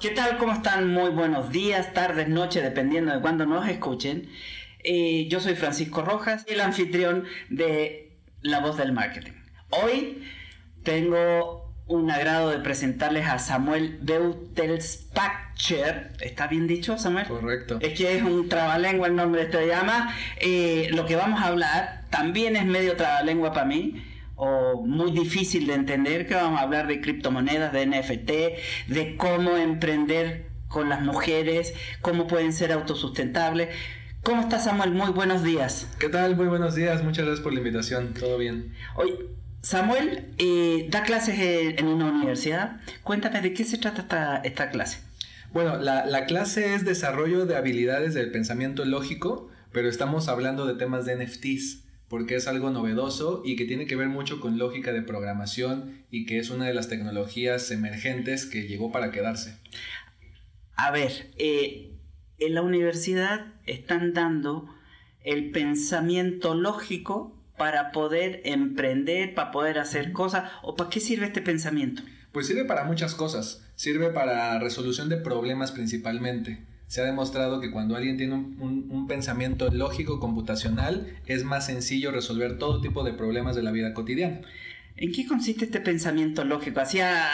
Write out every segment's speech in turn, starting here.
¿Qué tal? ¿Cómo están? Muy buenos días, tardes, noches, dependiendo de cuándo nos escuchen. Eh, yo soy Francisco Rojas, el anfitrión de La Voz del Marketing. Hoy tengo un agrado de presentarles a Samuel Beutelspacher. ¿Está bien dicho, Samuel? Correcto. Es que es un trabalengua el nombre de este llama. Eh, lo que vamos a hablar también es medio trabalengua para mí o muy difícil de entender, que vamos a hablar de criptomonedas, de NFT, de cómo emprender con las mujeres, cómo pueden ser autosustentables. ¿Cómo estás, Samuel? Muy buenos días. ¿Qué tal? Muy buenos días. Muchas gracias por la invitación. Todo bien. Hoy, Samuel eh, da clases en una universidad. Cuéntame de qué se trata esta, esta clase. Bueno, la, la clase es desarrollo de habilidades del pensamiento lógico, pero estamos hablando de temas de NFTs porque es algo novedoso y que tiene que ver mucho con lógica de programación y que es una de las tecnologías emergentes que llegó para quedarse. A ver, eh, en la universidad están dando el pensamiento lógico para poder emprender, para poder hacer cosas, o para qué sirve este pensamiento? Pues sirve para muchas cosas, sirve para resolución de problemas principalmente se ha demostrado que cuando alguien tiene un, pensamiento lógico computacional es más sencillo resolver todo tipo de problemas de la vida cotidiana. ¿En qué consiste este pensamiento lógico? Hacía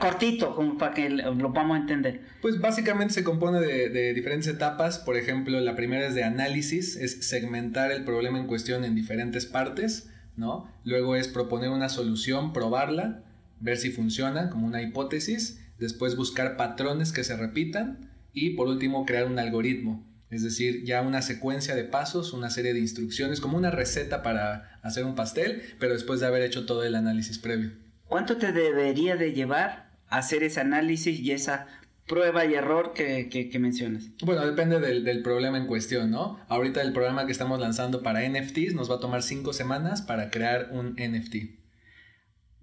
cortito, como para que lo podamos entender. Pues básicamente se compone de, de, diferentes etapas. Por ejemplo, la primera es de análisis, es segmentar el problema en cuestión en diferentes partes, ¿no? Luego es proponer una solución, probarla, ver si funciona, como una hipótesis. Después buscar patrones que se repitan y por último, crear un algoritmo, es decir, ya una secuencia de pasos, una serie de instrucciones, como una receta para hacer un pastel, pero después de haber hecho todo el análisis previo. ¿Cuánto te debería de llevar hacer ese análisis y esa prueba y error que, mencionas? Bueno, depende del, del, problema en cuestión, ¿no? Ahorita el programa que estamos lanzando para NFTs nos va a tomar cinco semanas para crear un NFT.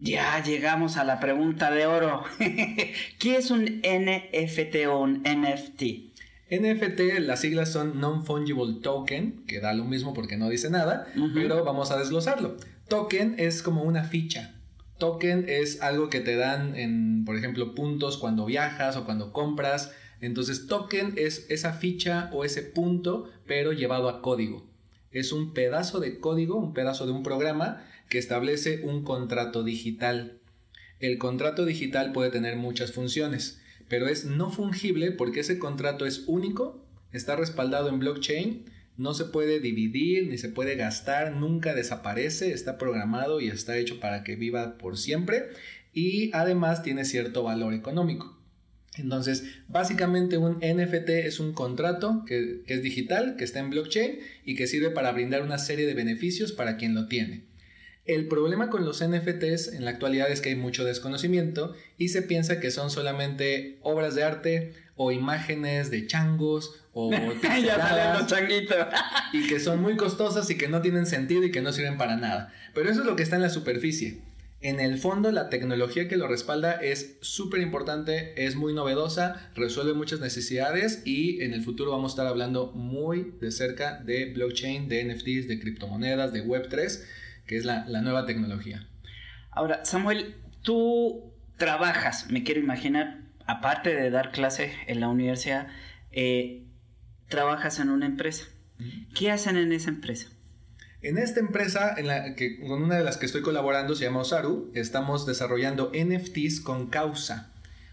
Ya llegamos a la pregunta de oro. ¿Qué es un NFT o un NFT? NFT, las siglas son Non-Fungible Token, que da lo mismo porque no dice nada, pero vamos a desglosarlo. Token es como una ficha. Token es algo que te dan en, por ejemplo, puntos cuando viajas o cuando compras. Entonces, token es esa ficha o ese punto, pero llevado a código. Es un pedazo de código, un pedazo de un programa que establece un contrato digital. El contrato digital puede tener muchas funciones, pero es no fungible porque ese contrato es único, está respaldado en blockchain, no se puede dividir ni se puede gastar, nunca desaparece, está programado y está hecho para que viva por siempre y además tiene cierto valor económico. Entonces, básicamente un NFT es un contrato que, es digital, que está en blockchain y que sirve para brindar una serie de beneficios para quien lo tiene. El problema con los NFTs en la actualidad es que hay mucho desconocimiento y se piensa que son solamente obras de arte o imágenes de changos o ya salen los changuitos y que son muy costosas y que no tienen sentido y que no sirven para nada. Pero eso es lo que está en la superficie. En el fondo, la tecnología que lo respalda es súper importante, es muy novedosa, resuelve muchas necesidades y en el futuro vamos a estar hablando muy de cerca de blockchain, de NFTs, de criptomonedas, de Web3 que es la, nueva tecnología. Ahora, Samuel, tú trabajas, me quiero imaginar, aparte de dar clases en la universidad, eh, trabajas en una empresa. ¿Qué hacen en esa empresa? En esta empresa, en la que, con una de las que estoy colaborando, se llama Osaru, estamos desarrollando NFTs con causa.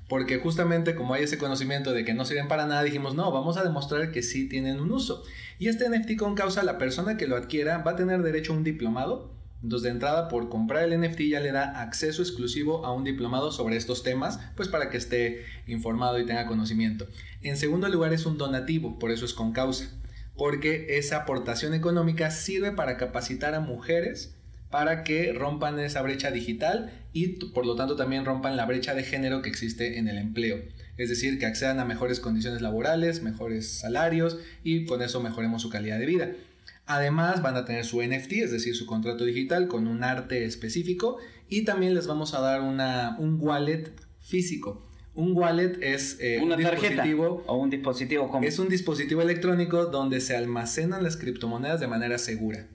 Porque justamente como hay ese conocimiento de que no sirven para nada, dijimos, no, vamos a demostrar que sí tienen un uso. Y este NFT con causa, la persona que lo adquiera va a tener derecho a un diplomado entonces, de entrada, por comprar el NFT ya le da acceso exclusivo a un diplomado sobre estos temas, pues para que esté informado y tenga conocimiento. En segundo lugar, es un donativo, por eso es con causa, porque esa aportación económica sirve para capacitar a mujeres para que rompan esa brecha digital y por lo tanto también rompan la brecha de género que existe en el empleo. Es decir, que accedan a mejores condiciones laborales, mejores salarios y con eso mejoremos su calidad de vida. Además van a tener su NFT, es decir, su contrato digital con un arte específico y también les vamos a dar una, un wallet físico. Un wallet es eh, una un dispositivo o un dispositivo es un dispositivo electrónico donde se almacenan las criptomonedas de manera segura.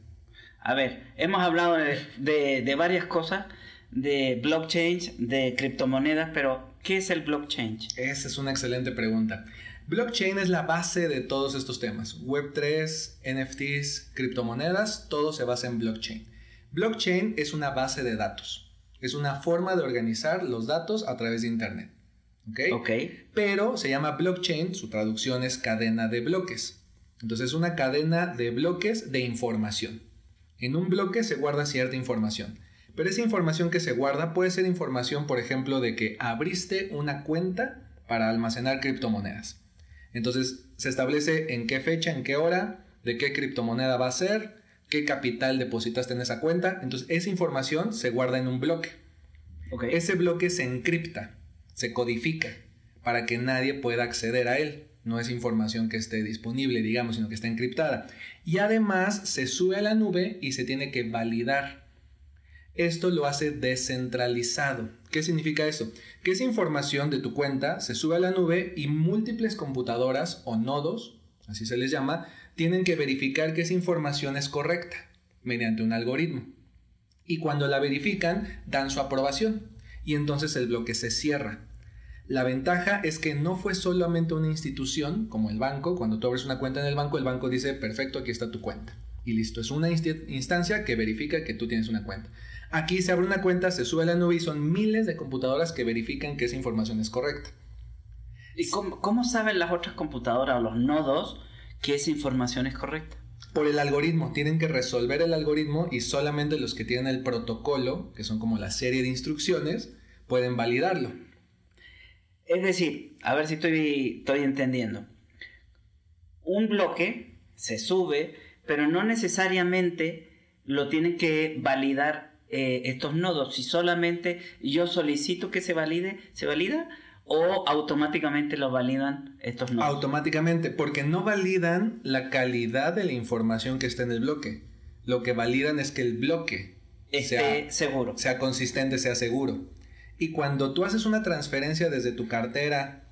A ver, hemos hablado de, de varias cosas, de blockchain, de criptomonedas, pero ¿qué es el blockchain? Esa es una excelente pregunta. Blockchain es la base de todos estos temas. Web3, NFTs, criptomonedas, todo se basa en blockchain. Blockchain es una base de datos. Es una forma de organizar los datos a través de Internet. ¿Ok? Pero se llama blockchain, su traducción es cadena de bloques. Entonces es una cadena de bloques de información. En un bloque se guarda cierta información. Pero esa información que se guarda puede ser información, por ejemplo, de que abriste una cuenta para almacenar criptomonedas. Entonces se establece en qué fecha, en qué hora, de qué criptomoneda va a ser, qué capital depositaste en esa cuenta. Entonces esa información se guarda en un bloque. Ese bloque se encripta, se codifica para que nadie pueda acceder a él. No es información que esté disponible, digamos, sino que está encriptada. Y además se sube a la nube y se tiene que validar. Esto lo hace descentralizado. ¿Qué significa eso? Que esa información de tu cuenta se sube a la nube y múltiples computadoras o nodos, así se les llama, tienen que verificar que esa información es correcta mediante un algoritmo. Y cuando la verifican, dan su aprobación y entonces el bloque se cierra. La ventaja es que no fue solamente una institución como el banco, cuando tú abres una cuenta en el banco, el banco dice, perfecto, aquí está tu cuenta. Y listo, es una instancia que verifica que tú tienes una cuenta. Aquí se abre una cuenta, se sube a la nube y son miles de computadoras que verifican que esa información es correcta. ¿Y cómo, saben las otras computadoras o los nodos que esa información es correcta? Por el algoritmo, tienen que resolver el algoritmo y solamente los que tienen el protocolo, que son como la serie de instrucciones, pueden validarlo. Es decir, a ver si estoy, estoy entendiendo. Un bloque se sube, pero no necesariamente lo tienen que validar eh, estos nodos, si solamente yo solicito que se valide, ¿se valida? ¿O automáticamente lo validan estos nodos? Automáticamente, porque no validan la calidad de la información que está en el bloque. Lo que validan es que el bloque esté seguro. Sea consistente, sea seguro. Y cuando tú haces una transferencia desde tu cartera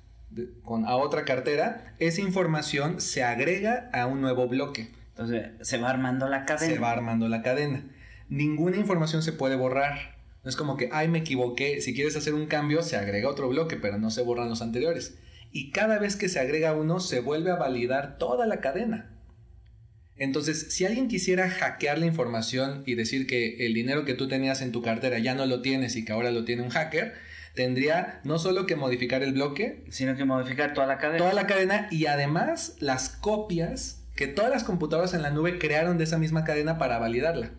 con, a otra cartera, esa información se agrega a un nuevo bloque. Entonces se va armando la cadena. Se va armando la cadena ninguna información se puede borrar. No es como que, ay, me equivoqué. Si quieres hacer un cambio, se agrega otro bloque, pero no se borran los anteriores. Y cada vez que se agrega uno, se vuelve a validar toda la cadena. Entonces, si alguien quisiera hackear la información y decir que el dinero que tú tenías en tu cartera ya no lo tienes y que ahora lo tiene un hacker, tendría no solo que modificar el bloque, sino que modificar toda la cadena. Toda la cadena y además las copias que todas las computadoras en la nube crearon de esa misma cadena para validarla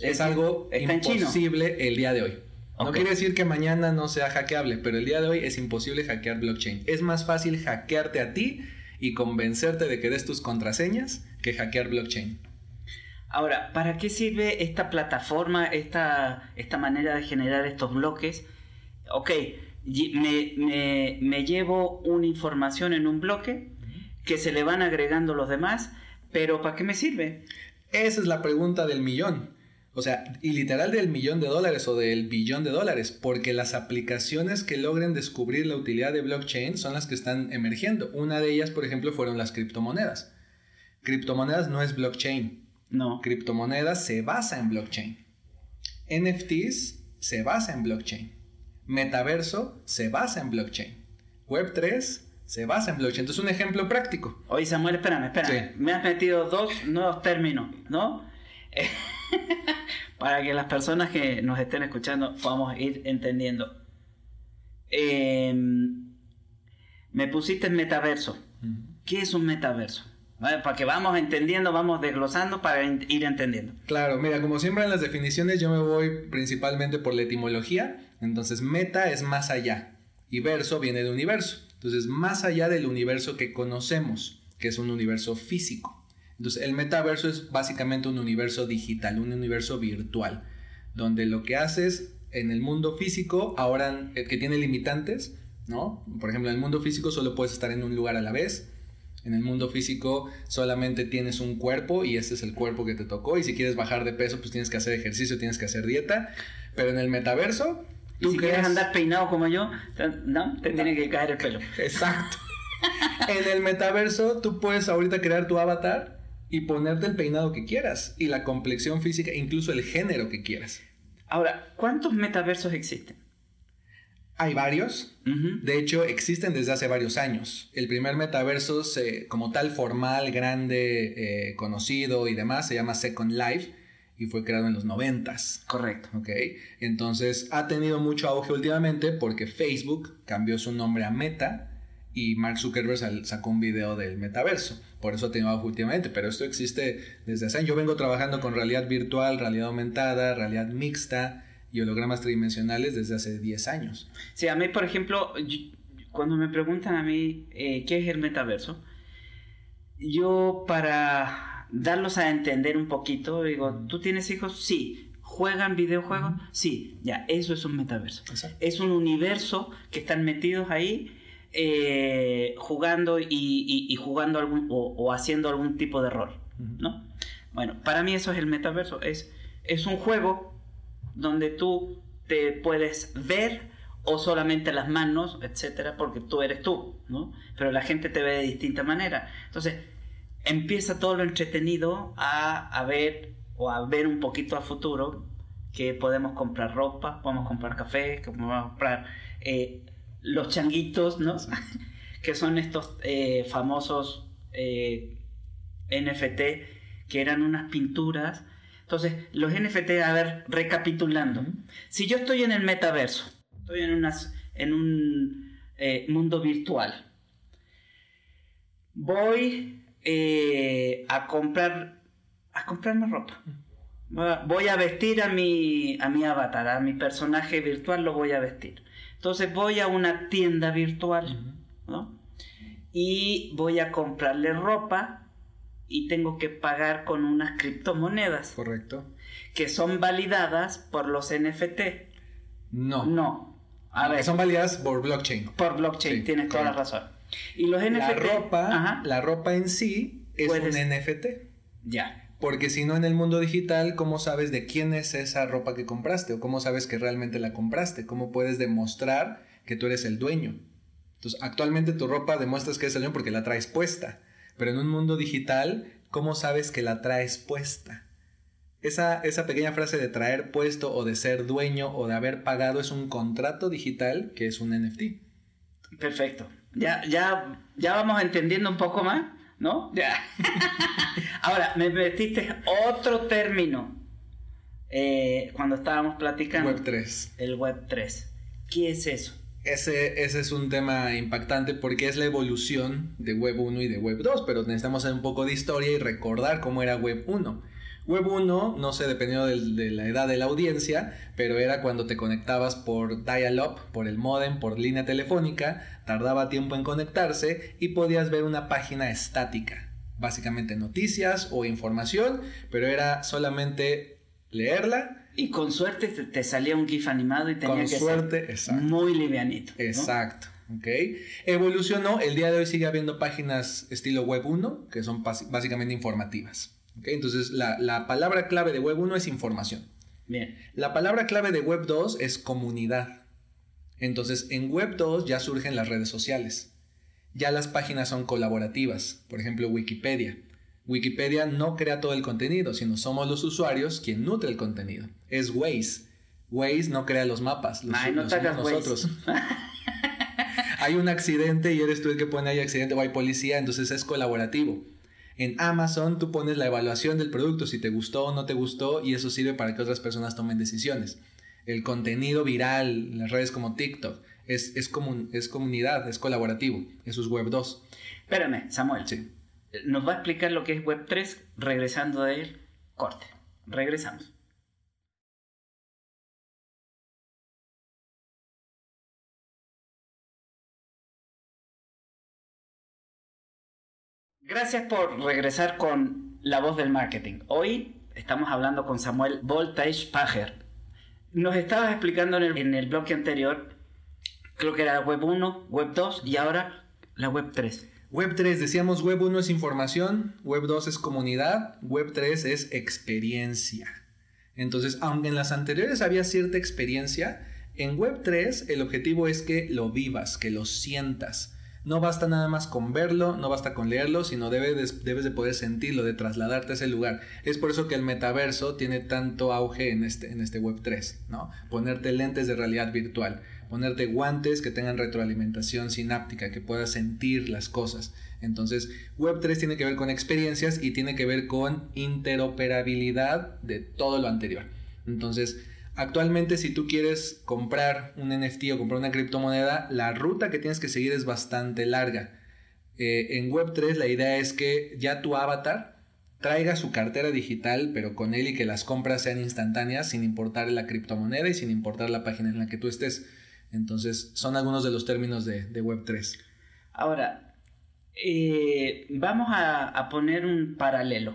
es, algo imposible el día de hoy. No quiere decir que mañana no sea hackeable, pero el día de hoy es imposible hackear blockchain. Es más fácil hackearte a ti y convencerte de que des tus contraseñas que hackear blockchain. Ahora, ¿para qué sirve esta plataforma, esta, esta manera de generar estos bloques? Ok, me, me llevo una información en un bloque que se le van agregando los demás, pero ¿para qué me sirve? Esa es la pregunta del millón. O sea, y literal del millón de dólares o del billón de dólares, porque las aplicaciones que logren descubrir la utilidad de blockchain son las que están emergiendo. Una de ellas, por ejemplo, fueron las criptomonedas. Criptomonedas no es blockchain. No. Criptomonedas se basa en blockchain. NFTs se basa en blockchain. Metaverso se basa en blockchain. Web3 se basa en blockchain. Entonces, un ejemplo práctico. Oye, Samuel, espérame, espérame. Me has metido dos nuevos términos, ¿no? para que las personas que nos estén escuchando podamos ir entendiendo. Em, me pusiste en metaverso. ¿Qué es un metaverso? Para que vamos entendiendo, vamos desglosando para ir entendiendo. Claro, mira, como siempre en las definiciones yo me voy principalmente por la etimología. Entonces, meta es más allá y verso viene de universo. Entonces, más allá del universo que conocemos, que es un universo físico. Entonces, el metaverso es básicamente un universo digital, un universo virtual, donde lo que haces en el mundo físico, ahora que tiene limitantes, ¿no? Por ejemplo, en el mundo físico solo puedes estar en un lugar a la vez. En el mundo físico solamente tienes un cuerpo y ese es el cuerpo que te tocó. Y si quieres bajar de peso, pues tienes que hacer ejercicio, tienes que hacer dieta. Pero en el metaverso, tú si quieres andar peinado como yo, no, te tiene que caer el pelo. Exacto. en el metaverso, tú puedes ahorita crear tu avatar y ponerte el peinado que quieras y la complexión física, incluso el género que quieras. Ahora, ¿cuántos metaversos existen? Hay varios. De hecho, existen desde hace varios años. El primer metaverso, como tal, formal, grande, eh, conocido y demás, se llama Second Life y fue creado en los noventas. Correcto. Ok. Entonces, ha tenido mucho auge últimamente porque Facebook cambió su nombre a Meta y Mark Zuckerberg sacó un video del metaverso. Por eso ha tenido auge últimamente. Pero esto existe desde hace años. Yo vengo trabajando con realidad virtual, realidad aumentada, realidad mixta y hologramas tridimensionales desde hace 10 años. Sí, a mí, por ejemplo, cuando me preguntan a mí eh, qué es el metaverso, yo para darlos a entender un poquito, digo, ¿tú tienes hijos? Sí. ¿Juegan videojuegos? Sí, ya, eso es un metaverso. Es un universo que están metidos ahí eh, jugando y, jugando algún, o, haciendo algún tipo de rol, ¿no? Bueno, para mí eso es el metaverso. Es, es un juego donde tú te puedes ver o solamente las manos, etcétera, porque tú eres tú, ¿no? Pero la gente te ve de distinta manera. Entonces, empieza todo lo entretenido a, ver o a ver un poquito a futuro que podemos comprar ropa, podemos comprar café, que podemos comprar eh, los changuitos, ¿no? que son estos eh, famosos eh, NFT que eran unas pinturas entonces, los NFT, a ver, recapitulando. Si yo estoy en el metaverso, estoy en, en un mundo virtual, voy eh, a comprar a comprarme ropa. Voy a vestir a mi, a mi avatar, a mi personaje virtual lo voy a vestir. Entonces voy a una tienda virtual, ¿no? Y voy a comprarle ropa y tengo que pagar con unas criptomonedas. Correcto. Que son validadas por los NFT. No. No. A ver. Son validadas por blockchain. Por blockchain, tienes toda la razón. Y los NFT. La ropa, la ropa en sí es un NFT. Ya. Porque si no en el mundo digital, ¿cómo sabes de quién es esa ropa que compraste? ¿O cómo sabes que realmente la compraste? ¿Cómo puedes demostrar que tú eres el dueño? Entonces, actualmente tu ropa demuestras que eres el dueño porque la traes puesta. Pero en un mundo digital, ¿cómo sabes que la traes puesta? Esa, esa pequeña frase de traer puesto o de ser dueño o de haber pagado es un contrato digital que es un NFT. Perfecto. Ya, ya, ya vamos entendiendo un poco más, ¿no? Ya. Ahora, me metiste otro término eh, cuando estábamos platicando. Web 3. El Web 3. ¿Qué es eso? Ese, ese, es un tema impactante porque es la evolución de Web 1 y de Web 2, pero necesitamos hacer un poco de historia y recordar cómo era Web 1. Web 1, no sé, dependiendo de, de, la edad de la audiencia, pero era cuando te conectabas por dial-up, por el modem, por línea telefónica, tardaba tiempo en conectarse y podías ver una página estática, básicamente noticias o información, pero era solamente leerla y con suerte te, salía un GIF animado y tenía que suerte, ser muy livianito. Exacto. ¿ok? Evolucionó, el día de hoy sigue habiendo páginas estilo Web 1 que son básicamente informativas. Entonces la, la, palabra clave de Web 1 es información. Bien. La palabra clave de Web 2 es comunidad. Entonces en Web 2 ya surgen las redes sociales. Ya las páginas son colaborativas, por ejemplo Wikipedia. Wikipedia no crea todo el contenido, sino somos los usuarios quien nutre el contenido. Es Waze. Waze no crea los mapas, los, Ay, no nosotros. hay un accidente y eres tú el que pone ahí accidente o hay policía, entonces es colaborativo. En Amazon tú pones la evaluación del producto, si te gustó o no te gustó, y eso sirve para que otras personas tomen decisiones. El contenido viral, las redes como TikTok, es, es, es comunidad, es colaborativo. Eso es Web 2. Espérame, Samuel. Sí. Nos va a explicar lo que es Web 3 regresando del corte. Regresamos. Gracias por regresar con La Voz del Marketing. Hoy estamos hablando con Samuel Voltage Pager. Nos estabas explicando en el, en el bloque anterior, creo que era Web 1, Web 2 y ahora la Web 3. Web 3, decíamos Web 1 es información, Web 2 es comunidad, Web 3 es experiencia. Entonces, aunque en las anteriores había cierta experiencia, en Web 3 el objetivo es que lo vivas, que lo sientas no basta nada más con verlo, no basta con leerlo, sino debes, debes de poder sentirlo, de trasladarte a ese lugar. Es por eso que el metaverso tiene tanto auge en este, en este Web 3, ¿no? Ponerte lentes de realidad virtual, ponerte guantes que tengan retroalimentación sináptica, que puedas sentir las cosas. Entonces, Web 3 tiene que ver con experiencias y tiene que ver con interoperabilidad de todo lo anterior. Entonces, Actualmente si tú quieres comprar un NFT o comprar una criptomoneda, la ruta que tienes que seguir es bastante larga. Eh, en Web3 la idea es que ya tu avatar traiga su cartera digital, pero con él y que las compras sean instantáneas sin importar la criptomoneda y sin importar la página en la que tú estés. Entonces, son algunos de los términos de, Web3. Ahora, eh, vamos a, a, poner un paralelo,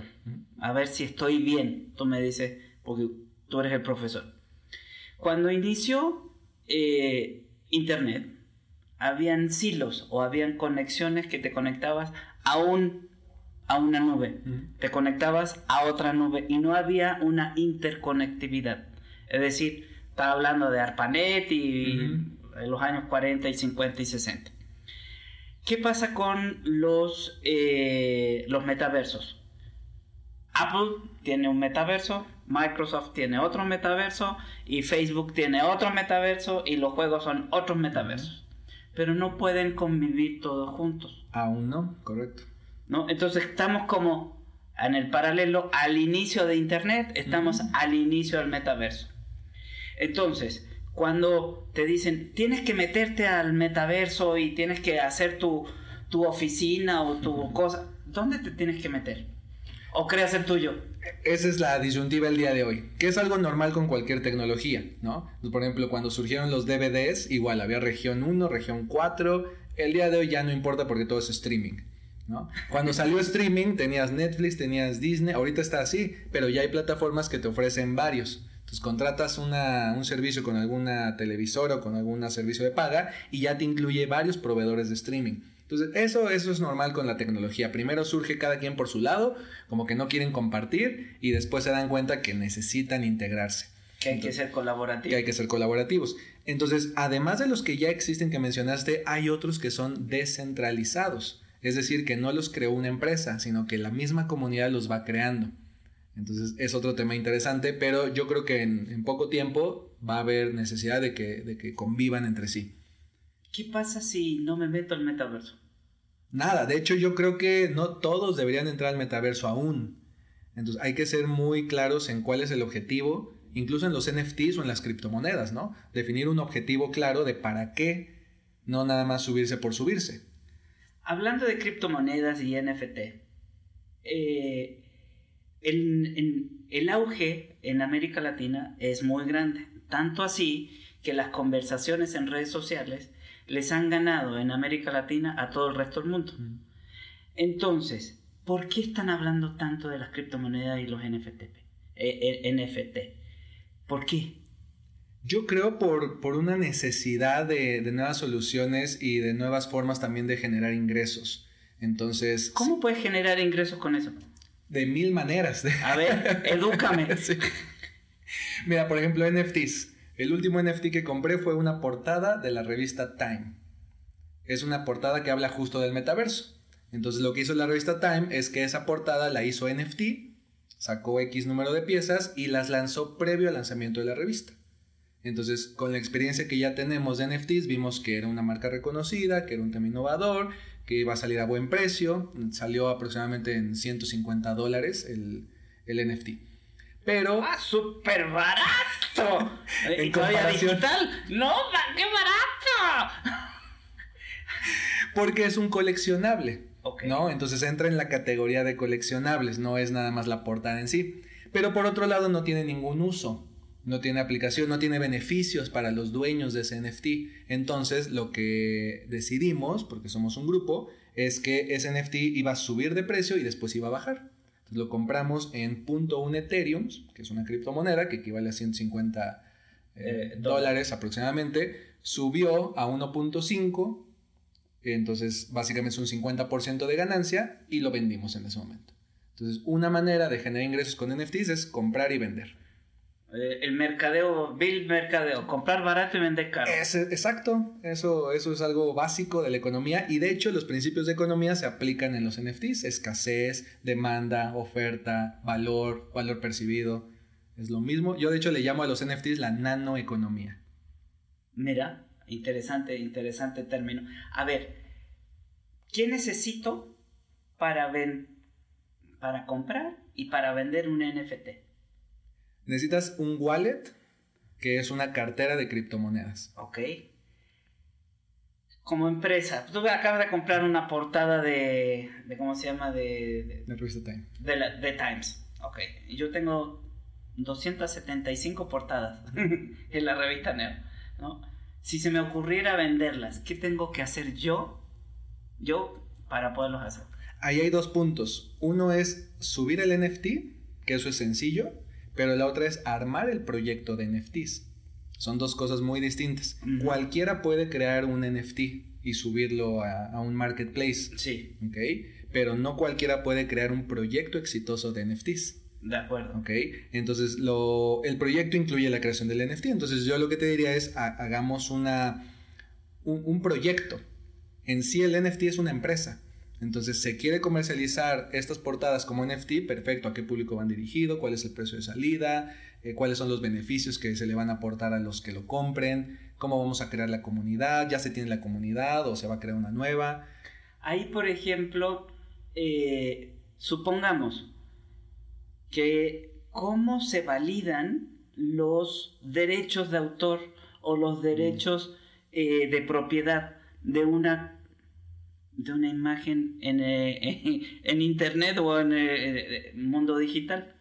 a ver si estoy bien. Tú me dices, porque tú eres el profesor. Cuando inició eh, Internet, habían silos o habían conexiones que te conectabas a, un, a una nube, te conectabas a otra nube y no había una interconectividad. Es decir, estaba hablando de ARPANET y los años 40 y 50 y 60. ¿Qué pasa con los, eh, los metaversos? Apple tiene un metaverso, Microsoft tiene otro metaverso y Facebook tiene otro metaverso y los juegos son otros metaversos. Pero no pueden convivir todos juntos. Aún no, correcto. ¿No? Entonces estamos como en el paralelo al inicio de Internet, estamos al inicio del metaverso. Entonces, cuando te dicen, tienes que meterte al metaverso y tienes que hacer tu, tu oficina o tu cosa, ¿dónde te tienes que meter? ¿O creas el tuyo? Esa es la disyuntiva el día de hoy, que es algo normal con cualquier tecnología, ¿no? Pues, por ejemplo, cuando surgieron los DVDs, igual había región 1, región 4, el día de hoy ya no importa porque todo es streaming, ¿no? Cuando salió streaming tenías Netflix, tenías Disney, ahorita está así, pero ya hay plataformas que te ofrecen varios. Entonces contratas una, un servicio con alguna televisora o con algún servicio de paga y ya te incluye varios proveedores de streaming. Entonces, eso, eso es normal con la tecnología. Primero surge cada quien por su lado, como que no quieren compartir y después se dan cuenta que necesitan integrarse. Que hay que ser colaborativos. Que hay que ser colaborativos. Entonces, además de los que ya existen que mencionaste, hay otros que son descentralizados. Es decir, que no los creó una empresa, sino que la misma comunidad los va creando. Entonces, es otro tema interesante, pero yo creo que en, poco tiempo va a haber necesidad de que, de que convivan entre sí. ¿Qué pasa si no me meto al metaverso? Nada, de hecho yo creo que no todos deberían entrar al metaverso aún. Entonces hay que ser muy claros en cuál es el objetivo, incluso en los NFTs o en las criptomonedas, ¿no? Definir un objetivo claro de para qué, no nada más subirse por subirse. Hablando de criptomonedas y NFT, eh, el auge en América Latina es muy grande, tanto así que las conversaciones en redes sociales les han ganado en América Latina a todo el resto del mundo. Entonces, ¿por qué están hablando tanto de las criptomonedas y los NFT? Eh, eh, NFT? ¿Por qué? Yo creo por, por una necesidad de, nuevas soluciones y de nuevas formas también de generar ingresos. Entonces... ¿Cómo puedes generar ingresos con eso? De mil maneras. A ver, edúcame. Mira, por ejemplo, NFTs. El último NFT que compré fue una portada de la revista Time. Es una portada que habla justo del metaverso. Entonces lo que hizo la revista Time es que esa portada la hizo NFT, sacó X número de piezas y las lanzó previo al lanzamiento de la revista. Entonces, con la experiencia que ya tenemos de NFTs, vimos que era una marca reconocida, que era un tema innovador, que iba a salir a buen precio. Salió aproximadamente en 150 dólares el, el NFT. Pero. ¡Ah, súper barato! En ¿Y todavía digital? ¡No, qué barato! Porque es un coleccionable. ¿No? Entonces entra en la categoría de coleccionables, no es nada más la portada en sí. Pero por otro lado no tiene ningún uso, no tiene aplicación, no tiene beneficios para los dueños de ese NFT. Entonces lo que decidimos, porque somos un grupo, es que ese NFT iba a subir de precio y después iba a bajar. Lo compramos en .1 Ethereum, que es una criptomoneda que equivale a 150 eh, Eh, dólares aproximadamente, subió a 1.5 entonces, básicamente es un 50% de ganancia y lo vendimos en ese momento. Entonces, una manera de generar ingresos con NFTs es comprar y vender. Eh, el mercadeo, Bill Mercadeo, comprar barato y vender caro. Es, exacto, eso, eso es algo básico de la economía y de hecho los principios de economía se aplican en los NFTs, escasez, demanda, oferta, valor, valor percibido, es lo mismo. Yo de hecho le llamo a los NFTs la nanoeconomía. Mira, interesante, interesante término. A ver, ¿qué necesito para, ven- para comprar y para vender un NFT? Necesitas un wallet que es una cartera de criptomonedas. Ok. Como empresa, tú acabas de comprar una portada de, de ¿cómo se llama? De, de, revista Time. de la, de Times. Ok. Yo tengo 275 portadas en la revista Neo. ¿no? Si se me ocurriera venderlas, ¿qué tengo que hacer yo? Yo para poderlos hacer. Ahí hay dos puntos. Uno es subir el NFT, que eso es sencillo, pero la otra es armar el proyecto de NFTs. Son dos cosas muy distintas. Cualquiera puede crear un NFT y subirlo a, a un marketplace, Sí, ¿ok? Pero no cualquiera puede crear un proyecto exitoso de NFTs. de acuerdo. ¿Ok? Entonces, lo, el proyecto incluye la creación del NFT. Entonces, yo lo que te diría es, ha- hagamos una, un, un proyecto. En sí, el NFT es una empresa. Entonces, se quiere comercializar estas portadas como NFT, perfecto. ¿A qué público van dirigido? ¿Cuál es el precio de salida? Eh, ¿Cuáles son los beneficios que se le van a aportar a los que lo compren? ¿Cómo vamos a crear la comunidad? ¿Ya se tiene la comunidad o se va a crear una nueva? Ahí, por ejemplo, eh, supongamos que cómo se validan los derechos de autor o los derechos eh, de propiedad de una de una imagen en, eh, en internet o en el mundo digital.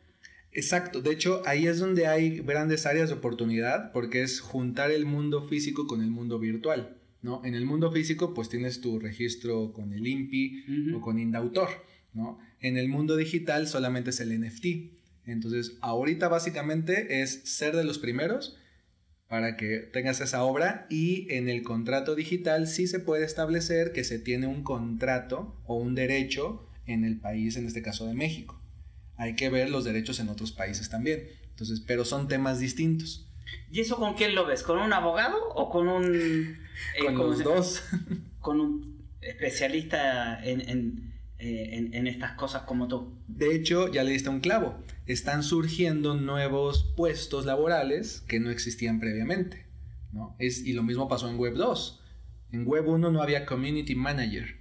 Exacto, de hecho ahí es donde hay grandes áreas de oportunidad porque es juntar el mundo físico con el mundo virtual, ¿no? En el mundo físico pues tienes tu registro con el INPI o con Indautor, ¿no? En el mundo digital solamente es el NFT. Entonces ahorita básicamente es ser de los primeros para que tengas esa obra y en el contrato digital sí se puede establecer que se tiene un contrato o un derecho en el país, en este caso de México. Hay que ver los derechos en otros países también. Entonces, pero son temas distintos. ¿Y eso con quién lo ves? ¿Con un abogado o con un... eh, Con los se- dos. con un especialista en, en, eh, en- en estas cosas como tú. De hecho, ya le diste un clavo. Están surgiendo nuevos puestos laborales que no existían previamente. ¿no? Es, y lo mismo pasó en Web 2. En Web 1 no había Community Manager.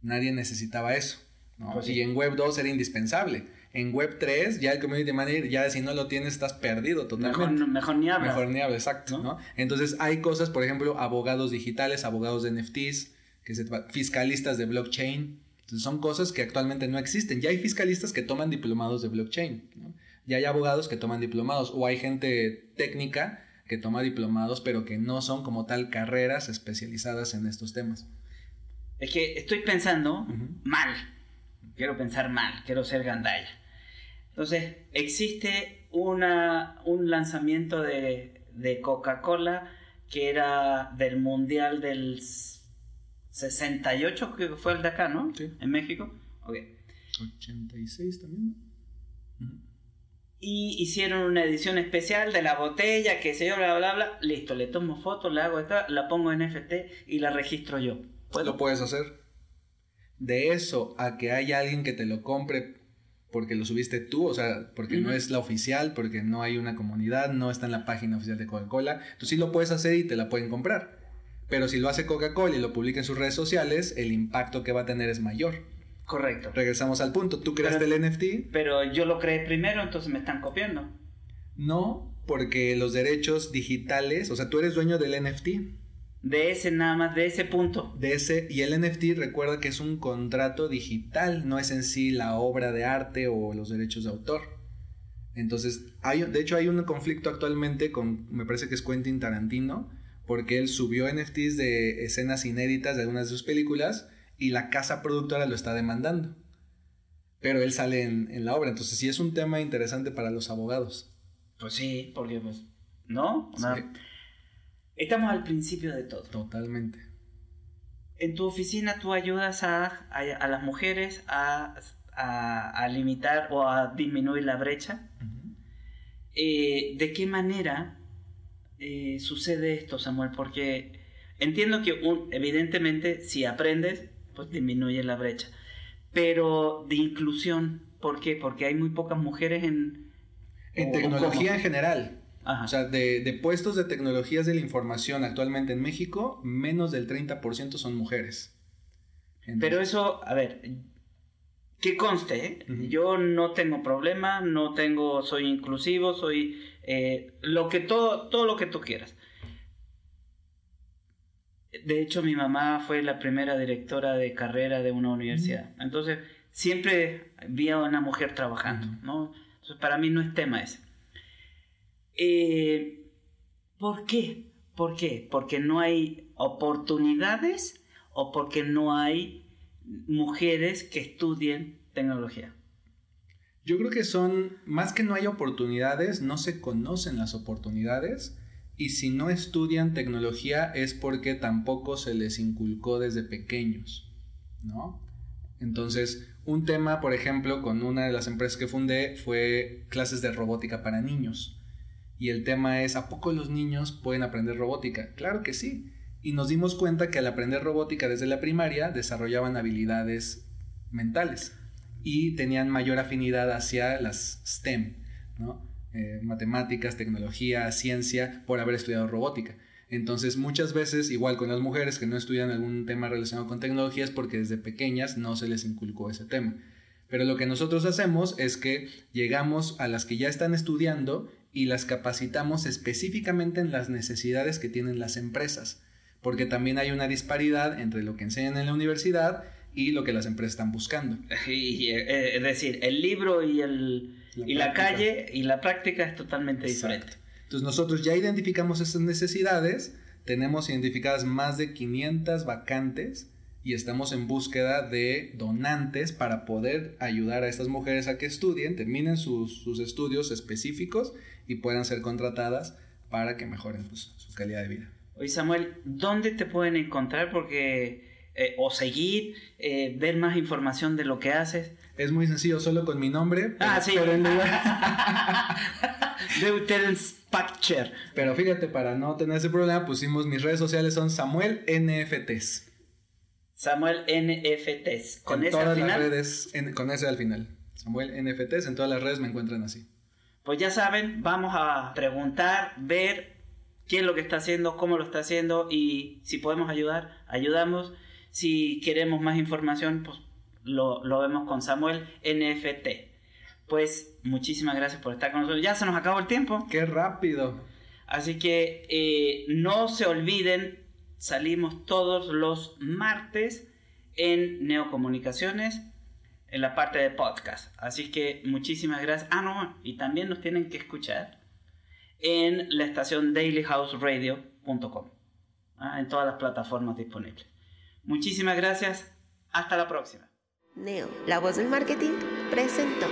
Nadie necesitaba eso. ¿no? Pues sí. Y en Web 2 era indispensable. En Web 3 ya el Community Manager, ya si no lo tienes, estás perdido totalmente. Mejor, mejor ni hablas. Mejor ni exacto, ¿No? ¿no? Entonces hay cosas, por ejemplo, abogados digitales, abogados de NFTs, que se, fiscalistas de blockchain. Entonces son cosas que actualmente no existen. Ya hay fiscalistas que toman diplomados de blockchain, ¿no? Ya hay abogados que toman diplomados o hay gente técnica que toma diplomados, pero que no son como tal carreras especializadas en estos temas. Es que estoy pensando mal. Quiero pensar mal, quiero ser gandalla. Entonces, existe una, un lanzamiento de, de Coca-Cola que era del Mundial del 68, que fue el de acá, ¿no? Sí. En México. Ok. 86 también. Y hicieron una edición especial de la botella, que sé yo, bla, bla, bla. Listo, le tomo foto, le hago esta, la pongo en NFT y la registro yo. Lo puedes hacer. De eso a que haya alguien que te lo compre porque lo subiste tú, o sea, porque no es la oficial, porque no hay una comunidad, no está en la página oficial de Coca-Cola. Entonces sí lo puedes hacer y te la pueden comprar. Pero si lo hace Coca-Cola y lo publica en sus redes sociales, el impacto que va a tener es mayor. Correcto. Regresamos al punto. Tú creaste el NFT. Pero yo lo creé primero, entonces me están copiando. No, porque los derechos digitales, o sea, tú eres dueño del NFT. De ese nada más, de ese punto. De ese, y el NFT recuerda que es un contrato digital, no es en sí la obra de arte o los derechos de autor. Entonces, hay, de hecho hay un conflicto actualmente con, me parece que es Quentin Tarantino, porque él subió NFTs de escenas inéditas de algunas de sus películas y la casa productora lo está demandando. Pero él sale en, la obra, entonces sí es un tema interesante para los abogados. Pues sí, porque pues, ¿no? Estamos al principio de todo. Totalmente. En tu oficina tú ayudas a, a, las mujeres a, a, limitar o a disminuir la brecha. Eh, ¿De qué manera eh, sucede esto, Samuel? Porque entiendo que evidentemente si aprendes, pues disminuye la brecha. Pero de inclusión, ¿por qué? Porque hay muy pocas mujeres en... En tecnología en general. O sea, de, puestos de tecnologías de la información actualmente en México, menos del 30% son mujeres. Pero eso, a ver, que conste, ¿eh? yo no tengo problema, no tengo, soy inclusivo, soy eh, lo que todo, todo lo que tú quieras. De hecho, mi mamá fue la primera directora de carrera de una universidad. Entonces, siempre vi a una mujer trabajando, ¿no? Entonces, para mí no es tema ese. Eh, ¿Por qué? ¿Por qué? Porque no hay oportunidades o porque no hay mujeres que estudien tecnología. Yo creo que son, más que no hay oportunidades, no se conocen las oportunidades y si no estudian tecnología es porque tampoco se les inculcó desde pequeños, ¿no? Entonces, un tema, por ejemplo, con una de las empresas que fundé fue clases de robótica para niños. Y el tema es, ¿a poco los niños pueden aprender robótica? Claro que sí. Y nos dimos cuenta que al aprender robótica desde la primaria desarrollaban habilidades mentales y tenían mayor afinidad hacia las STEM. Eh, matemáticas, tecnología, ciencia, por haber estudiado robótica. Entonces muchas veces, igual con las mujeres que no estudian algún tema relacionado con tecnologías porque desde pequeñas no se les inculcó ese tema. Pero lo que nosotros hacemos es que llegamos a las que ya están estudiando y las capacitamos específicamente en las necesidades que tienen las empresas, porque también hay una disparidad entre lo que enseñan en la universidad y lo que las empresas están buscando. Y, eh, es decir, el libro y, el, la y la calle y la práctica es totalmente diferente. Entonces nosotros ya identificamos esas necesidades, tenemos identificadas más de 500 vacantes y estamos en búsqueda de donantes para poder ayudar a estas mujeres a que estudien, terminen sus, sus estudios específicos y puedan ser contratadas para que mejoren pues, su calidad de vida. Oye Samuel, ¿dónde te pueden encontrar? Porque, eh, o seguir, eh, ver más información de lo que haces. Es muy sencillo, solo con mi nombre. ah, sí. Pero en lugar... Pero fíjate, para no tener ese problema, pusimos mis redes sociales son Samuel NFTs. Samuel NFTs. Con ese al final. redes, con ese al final. Samuel NFTs, en todas las redes me encuentran así pues ya saben, vamos a preguntar, ver qué es lo que está haciendo, cómo lo está haciendo y si podemos ayudar, ayudamos. Si queremos más información, pues lo, vemos con Samuel NFT. Pues muchísimas gracias por estar con nosotros. Ya se nos acabó el tiempo. Qué rápido. Así que eh, no se olviden, salimos todos los martes en Neocomunicaciones en la parte de podcast. Así que muchísimas gracias. Ah, no, y también nos tienen que escuchar en la estación dailyhouseradio.com, ¿ah? en todas las plataformas disponibles. Muchísimas gracias. Hasta la próxima. Neo, la voz del marketing, presentó.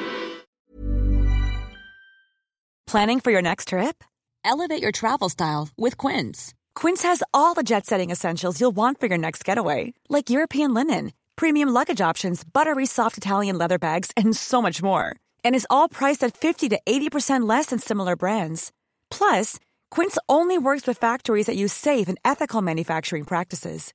Planning for your next trip? Elevate your travel style with Quince. Quince has all the jet setting essentials you'll want for your next getaway, like European linen premium luggage options, buttery soft Italian leather bags, and so much more. And is all priced at 50 to 80% less than similar brands. Plus, Quince only works with factories that use safe and ethical manufacturing practices.